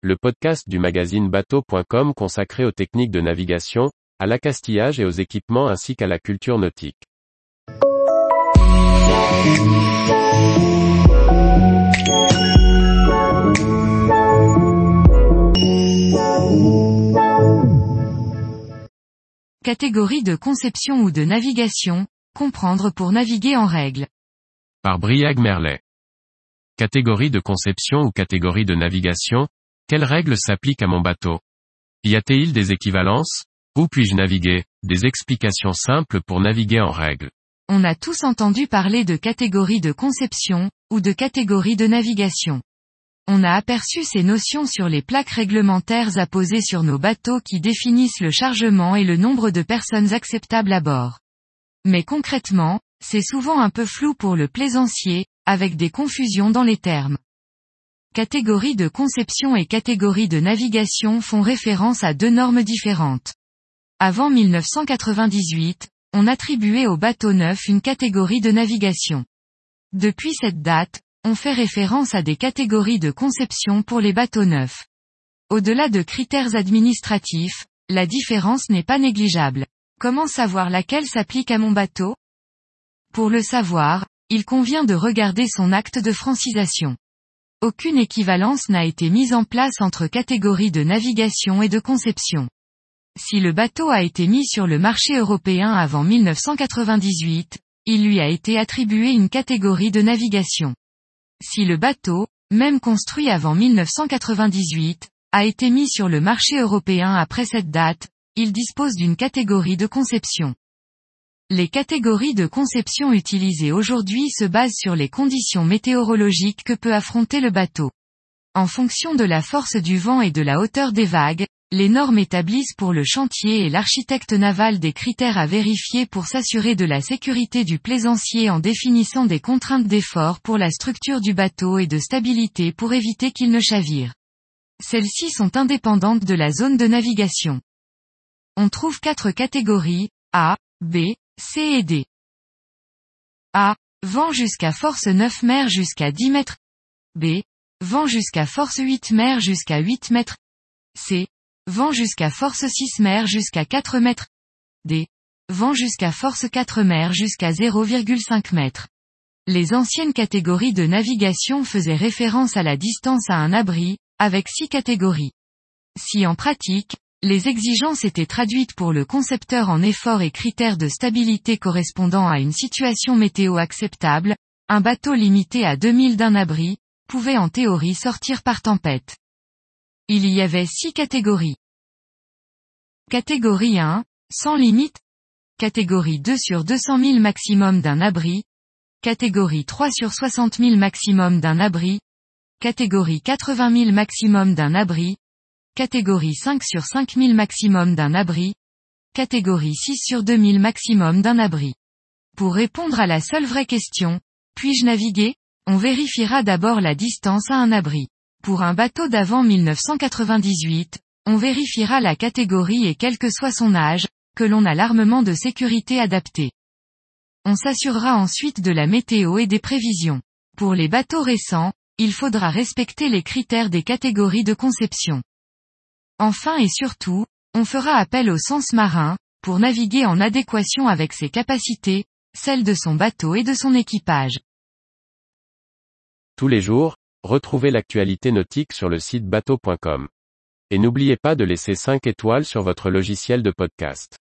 le podcast du magazine bateau.com consacré aux techniques de navigation, à l'accastillage et aux équipements ainsi qu'à la culture nautique. Catégorie de conception ou de navigation, comprendre pour naviguer en règle. Par Briag Merlet. Catégorie de conception ou catégorie de navigation, quelles règles s'appliquent à mon bateau? Y a-t-il des équivalences? Où puis-je naviguer? Des explications simples pour naviguer en règle. On a tous entendu parler de catégorie de conception, ou de catégorie de navigation. On a aperçu ces notions sur les plaques réglementaires apposées sur nos bateaux qui définissent le chargement et le nombre de personnes acceptables à bord. Mais concrètement, c'est souvent un peu flou pour le plaisancier, avec des confusions dans les termes. Catégorie de conception et catégorie de navigation font référence à deux normes différentes. Avant 1998, on attribuait aux bateaux neufs une catégorie de navigation. Depuis cette date, on fait référence à des catégories de conception pour les bateaux neufs. Au-delà de critères administratifs, la différence n'est pas négligeable. Comment savoir laquelle s'applique à mon bateau? Pour le savoir, il convient de regarder son acte de francisation. Aucune équivalence n'a été mise en place entre catégories de navigation et de conception. Si le bateau a été mis sur le marché européen avant 1998, il lui a été attribué une catégorie de navigation. Si le bateau, même construit avant 1998, a été mis sur le marché européen après cette date, il dispose d'une catégorie de conception. Les catégories de conception utilisées aujourd'hui se basent sur les conditions météorologiques que peut affronter le bateau. En fonction de la force du vent et de la hauteur des vagues, les normes établissent pour le chantier et l'architecte naval des critères à vérifier pour s'assurer de la sécurité du plaisancier en définissant des contraintes d'effort pour la structure du bateau et de stabilité pour éviter qu'il ne chavire. Celles-ci sont indépendantes de la zone de navigation. On trouve quatre catégories, A, B, C et D. A. Vent jusqu'à force 9 mers jusqu'à 10 mètres. B. Vent jusqu'à force 8 mers jusqu'à 8 mètres. C. Vent jusqu'à force 6 mers jusqu'à 4 mètres. D. Vent jusqu'à force 4 mers jusqu'à 0,5 mètres. Les anciennes catégories de navigation faisaient référence à la distance à un abri, avec six catégories. Si en pratique, les exigences étaient traduites pour le concepteur en efforts et critères de stabilité correspondant à une situation météo acceptable, un bateau limité à 2000 d'un abri, pouvait en théorie sortir par tempête. Il y avait six catégories. Catégorie 1, sans limite. Catégorie 2 sur 200 000 maximum d'un abri. Catégorie 3 sur 60 000 maximum d'un abri. Catégorie 80 000 maximum d'un abri. Catégorie 5 sur 5000 maximum d'un abri. Catégorie 6 sur 2000 maximum d'un abri. Pour répondre à la seule vraie question, puis-je naviguer? On vérifiera d'abord la distance à un abri. Pour un bateau d'avant 1998, on vérifiera la catégorie et quel que soit son âge, que l'on a l'armement de sécurité adapté. On s'assurera ensuite de la météo et des prévisions. Pour les bateaux récents, il faudra respecter les critères des catégories de conception. Enfin et surtout, on fera appel au sens marin, pour naviguer en adéquation avec ses capacités, celles de son bateau et de son équipage. Tous les jours, retrouvez l'actualité nautique sur le site bateau.com. Et n'oubliez pas de laisser 5 étoiles sur votre logiciel de podcast.